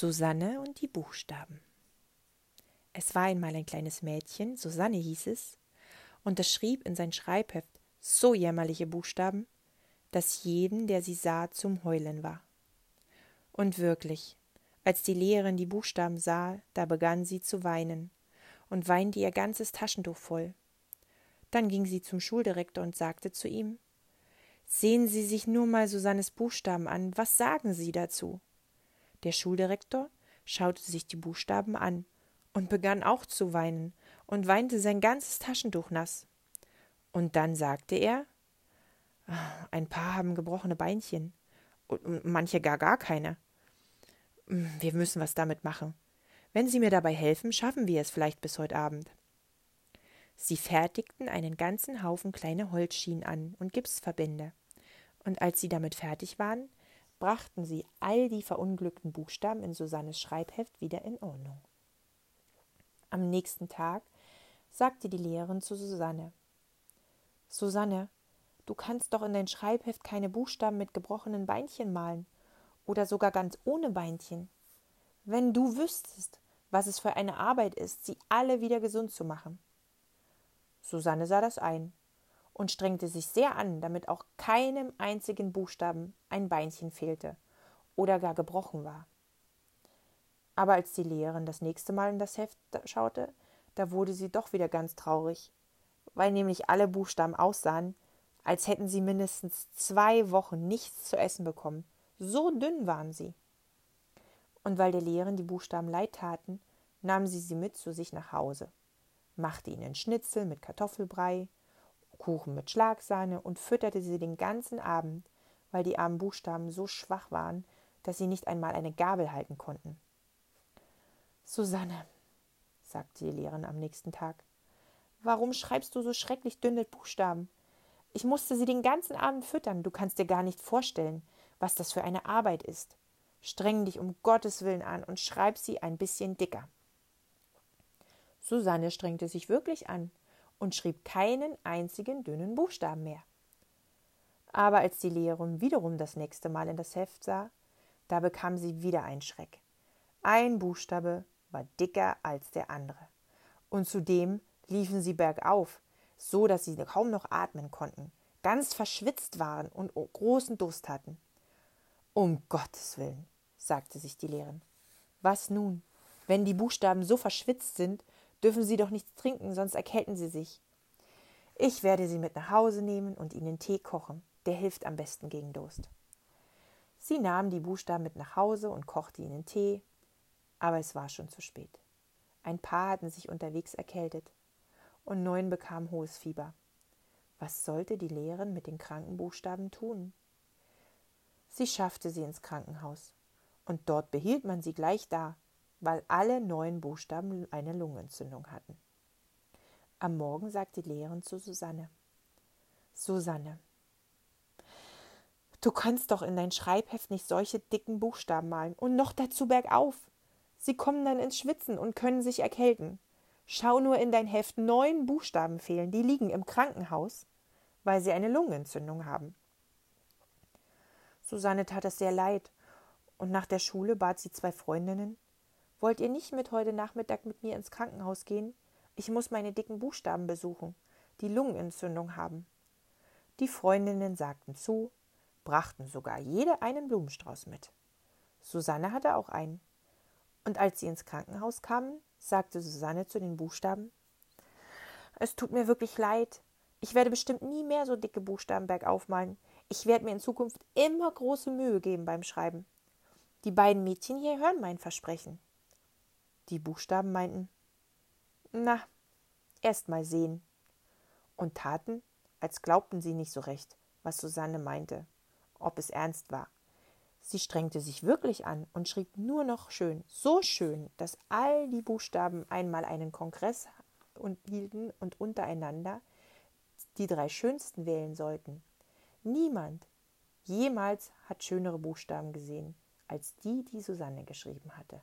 Susanne und die Buchstaben. Es war einmal ein kleines Mädchen, Susanne hieß es, und das schrieb in sein Schreibheft so jämmerliche Buchstaben, dass jeden, der sie sah, zum Heulen war. Und wirklich, als die Lehrerin die Buchstaben sah, da begann sie zu weinen und weinte ihr ganzes Taschentuch voll. Dann ging sie zum Schuldirektor und sagte zu ihm Sehen Sie sich nur mal Susannes Buchstaben an, was sagen Sie dazu? Der Schuldirektor schaute sich die Buchstaben an und begann auch zu weinen und weinte sein ganzes Taschentuch nass. Und dann sagte er ah, Ein paar haben gebrochene Beinchen und manche gar gar keine. Hm, wir müssen was damit machen. Wenn Sie mir dabei helfen, schaffen wir es vielleicht bis heute Abend. Sie fertigten einen ganzen Haufen kleine Holzschienen an und Gipsverbände. Und als sie damit fertig waren, brachten sie all die verunglückten Buchstaben in Susannes Schreibheft wieder in Ordnung. Am nächsten Tag sagte die Lehrerin zu Susanne Susanne, du kannst doch in dein Schreibheft keine Buchstaben mit gebrochenen Beinchen malen oder sogar ganz ohne Beinchen. Wenn du wüsstest, was es für eine Arbeit ist, sie alle wieder gesund zu machen. Susanne sah das ein und strengte sich sehr an, damit auch keinem einzigen Buchstaben ein Beinchen fehlte oder gar gebrochen war. Aber als die Lehrerin das nächste Mal in das Heft schaute, da wurde sie doch wieder ganz traurig, weil nämlich alle Buchstaben aussahen, als hätten sie mindestens zwei Wochen nichts zu essen bekommen. So dünn waren sie. Und weil der Lehrerin die Buchstaben leid taten, nahm sie sie mit zu sich nach Hause, machte ihnen Schnitzel mit Kartoffelbrei Kuchen mit Schlagsahne und fütterte sie den ganzen Abend, weil die armen Buchstaben so schwach waren, dass sie nicht einmal eine Gabel halten konnten. Susanne, sagte die Lehrerin am nächsten Tag, warum schreibst du so schrecklich dünne Buchstaben? Ich musste sie den ganzen Abend füttern, du kannst dir gar nicht vorstellen, was das für eine Arbeit ist. Streng dich um Gottes Willen an und schreib sie ein bisschen dicker. Susanne strengte sich wirklich an und schrieb keinen einzigen dünnen Buchstaben mehr. Aber als die Lehrerin wiederum das nächste Mal in das Heft sah, da bekam sie wieder einen Schreck. Ein Buchstabe war dicker als der andere. Und zudem liefen sie bergauf, so dass sie kaum noch atmen konnten, ganz verschwitzt waren und großen Durst hatten. Um Gottes Willen, sagte sich die Lehrerin. Was nun, wenn die Buchstaben so verschwitzt sind, dürfen Sie doch nichts trinken, sonst erkälten Sie sich. Ich werde Sie mit nach Hause nehmen und Ihnen Tee kochen. Der hilft am besten gegen Durst. Sie nahm die Buchstaben mit nach Hause und kochte ihnen Tee, aber es war schon zu spät. Ein paar hatten sich unterwegs erkältet und neun bekamen hohes Fieber. Was sollte die Lehrerin mit den kranken Buchstaben tun? Sie schaffte sie ins Krankenhaus, und dort behielt man sie gleich da, weil alle neun Buchstaben eine Lungenentzündung hatten. Am Morgen sagte die Lehrerin zu Susanne: Susanne, du kannst doch in dein Schreibheft nicht solche dicken Buchstaben malen und noch dazu bergauf. Sie kommen dann ins Schwitzen und können sich erkälten. Schau nur in dein Heft, neun Buchstaben fehlen, die liegen im Krankenhaus, weil sie eine Lungenentzündung haben. Susanne tat es sehr leid, und nach der Schule bat sie zwei Freundinnen, Wollt ihr nicht mit heute Nachmittag mit mir ins Krankenhaus gehen? Ich muss meine dicken Buchstaben besuchen, die Lungenentzündung haben. Die Freundinnen sagten zu, brachten sogar jede einen Blumenstrauß mit. Susanne hatte auch einen. Und als sie ins Krankenhaus kamen, sagte Susanne zu den Buchstaben Es tut mir wirklich leid. Ich werde bestimmt nie mehr so dicke Buchstaben bergauf malen. Ich werde mir in Zukunft immer große Mühe geben beim Schreiben. Die beiden Mädchen hier hören mein Versprechen. Die Buchstaben meinten, na, erst mal sehen. Und taten, als glaubten sie nicht so recht, was Susanne meinte, ob es ernst war. Sie strengte sich wirklich an und schrieb nur noch schön, so schön, dass all die Buchstaben einmal einen Kongress und hielten und untereinander die drei schönsten wählen sollten. Niemand jemals hat schönere Buchstaben gesehen als die, die Susanne geschrieben hatte.